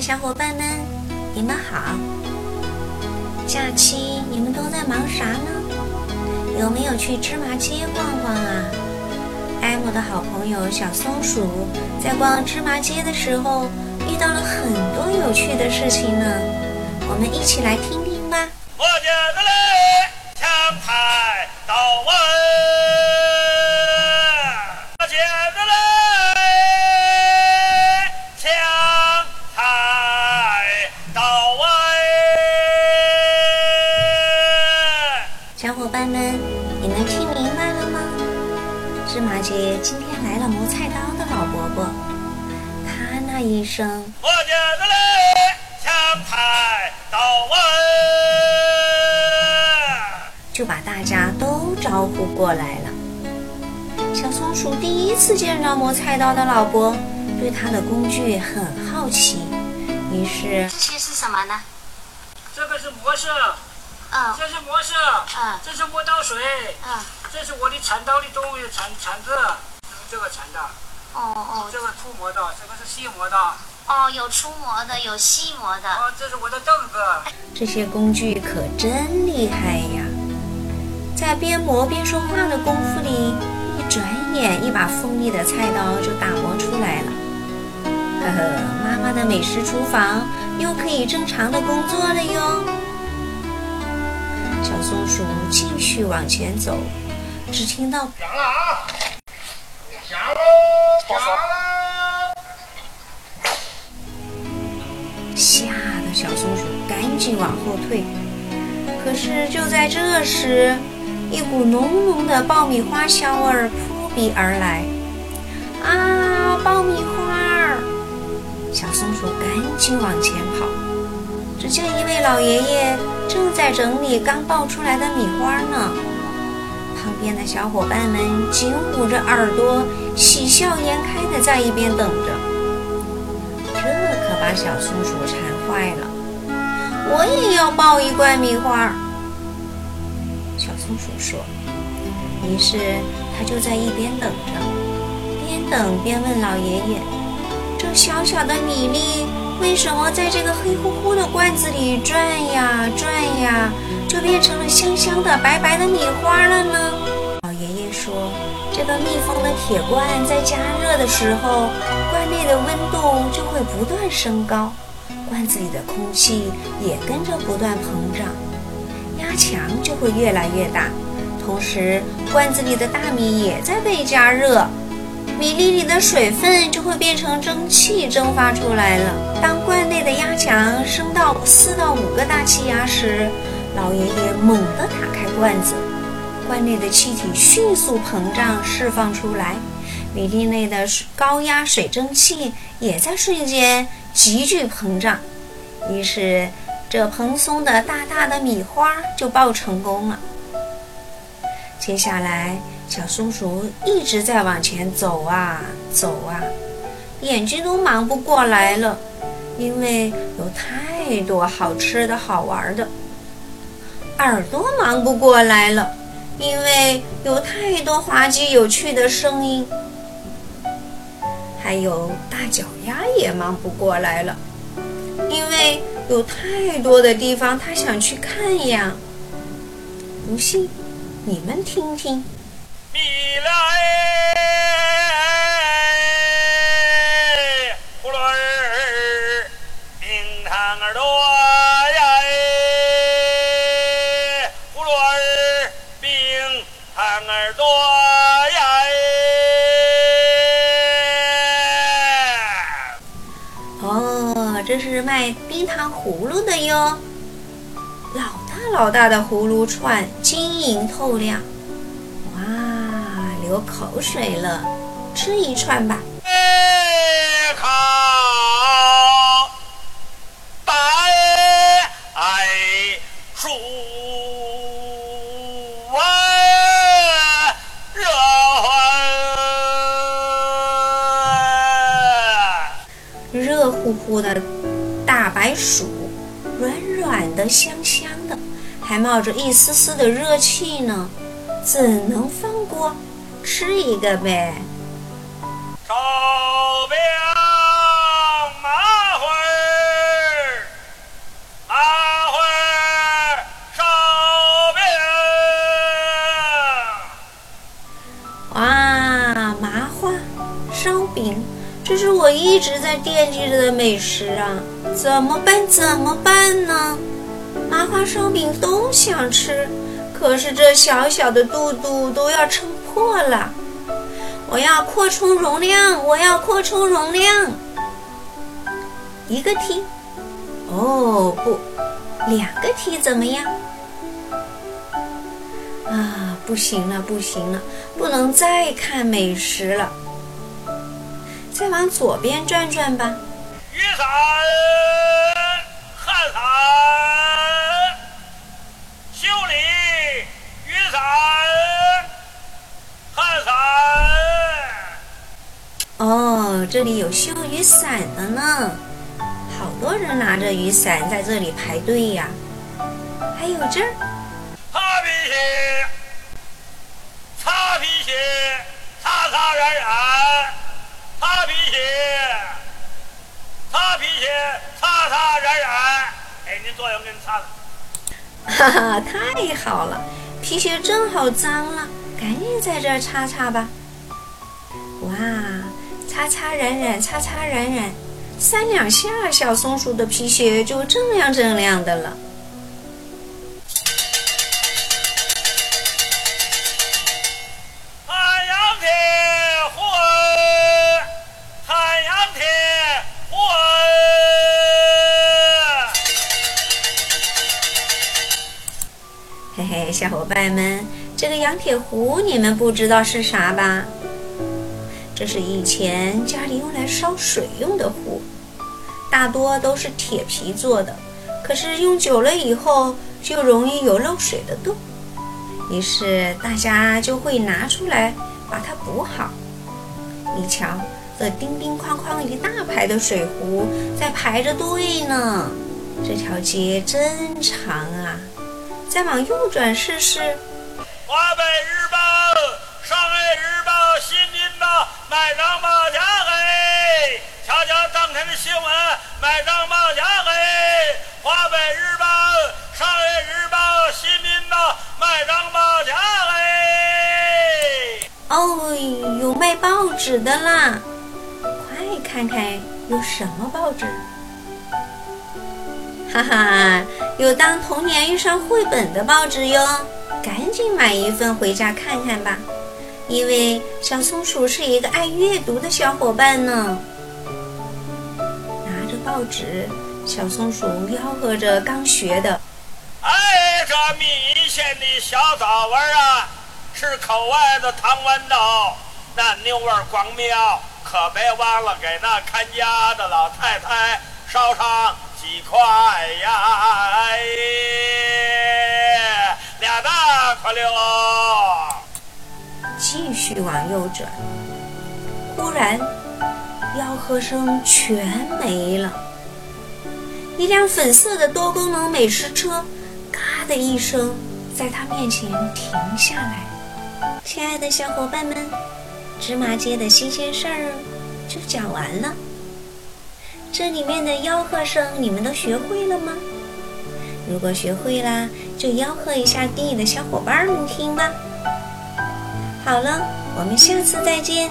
小伙伴们，你们好！假期你们都在忙啥呢？有没有去芝麻街逛逛啊？艾莫的好朋友小松鼠在逛芝麻街的时候遇到了很多有趣的事情呢，我们一起来听听吧。我家的嘞，抢菜到晚，来了磨菜刀的老伯伯，他那一声我家的嘞，抢菜刀啊。就把大家都招呼过来了。小松鼠第一次见着磨菜刀的老伯，对他的工具很好奇，于是这些是什么呢？这个是磨石，嗯这是磨石，嗯这是磨刀水，嗯，这是我的铲刀的东西，铲铲子，这个铲刀，哦哦这个粗磨的，这个是细磨的，哦，有粗磨的，有细磨的。哦，这是我的凳子。这些工具可真厉害呀！在边磨边说话的功夫里，一转眼一把锋利的菜刀就打磨出来了。呵呵，妈妈的美食厨房又可以正常的工作了哟。小松鼠继续往前走，只听到响了啊！吓得小松鼠赶紧往后退。可是就在这时，一股浓浓的爆米花香味儿扑鼻而来。啊，爆米花！小松鼠赶紧往前跑。只见一位老爷爷正在整理刚爆出来的米花呢。旁边的小伙伴们紧捂着耳朵，喜笑颜开地在一边等着。把小松鼠馋坏了，我也要爆一罐米花。小松鼠说。于是它就在一边等着，边等边问老爷爷：“这小小的米粒为什么在这个黑乎乎的罐子里转呀转呀，就变成了香香的白白的米花了呢？”：“这个密封的铁罐在加热的时候，罐内的温度就会不断升高，罐子里的空气也跟着不断膨胀，压强就会越来越大。同时，罐子里的大米也在被加热，米粒里的水分就会变成蒸汽蒸发出来了。当罐内的压强升到四到五个大气压时，老爷爷猛地打开罐子。罐内的气体迅速膨胀释放出来，米粒内的高压水蒸气也在瞬间急剧膨胀，于是这蓬松的大大的米花就爆成功了。接下来，小松鼠一直在往前走啊走啊，眼睛都忙不过来了，因为有太多好吃的好玩的；耳朵忙不过来了。因为有太多滑稽有趣的声音，还有大脚丫也忙不过来了，因为有太多的地方他想去看呀。不信，你们听听。米来，呀。哦，这是卖冰糖葫芦的哟，老大老大的葫芦串，晶莹透亮，哇，流口水了，吃一串吧。哎，靠，热乎乎的大白薯，软软的、香香的，还冒着一丝丝的热气呢，怎能放过？吃一个呗！我一直在惦记着的美食啊！怎么办？怎么办呢？麻花烧饼都想吃，可是这小小的肚肚都要撑破了。我要扩充容量，我要扩充容量。一个 T，哦不，两个 T 怎么样？啊，不行了，不行了，不能再看美食了。再往左边转转吧。雨伞，汗伞，修理，雨伞，汗伞。哦，这里有修雨伞的呢，好多人拿着雨伞在这里排队呀。还有这儿，擦皮鞋，擦皮鞋，擦擦染染，擦皮鞋，擦皮鞋，擦擦染染。哎，您坐下，我给您擦擦。哈哈，太好了，皮鞋正好脏了，赶紧在这儿擦擦吧。哇，擦擦染染，擦擦染染，三两下，小松鼠的皮鞋就锃亮锃亮的了。小伙伴们，这个羊铁壶你们不知道是啥吧？这是以前家里用来烧水用的壶，大多都是铁皮做的，可是用久了以后就容易有漏水的洞，于是大家就会拿出来把它补好。你瞧，这叮叮哐哐一大排的水壶在排着队呢，这条街真长啊！再往右转试试。华北日报、上海日报、新民报买张报价嘿，瞧瞧当天的新闻，买张报价嘿。华北日报、上海日报、新民报买张报价嘿。哦，有卖报纸的啦！快看看有什么报纸。哈哈，有当童年遇上绘本的报纸哟，赶紧买一份回家看看吧。因为小松鼠是一个爱阅读的小伙伴呢。拿着报纸，小松鼠吆喝着刚学的哎，这米线的小枣味儿啊，是口外的糖豌豆，那牛味儿光妙，可别忘了给那看家的老太太捎上几块呀！哎，俩大块溜。继续往右转。忽然，吆喝声全没了。一辆粉色的多功能美食车，咔的一声，在他面前停下来。亲爱的小伙伴们，芝麻街的新鲜事儿就讲完了。这里面的吆喝声你们都学会了吗？如果学会啦，就吆喝一下给你的小伙伴们听吧。好了，我们下次再见。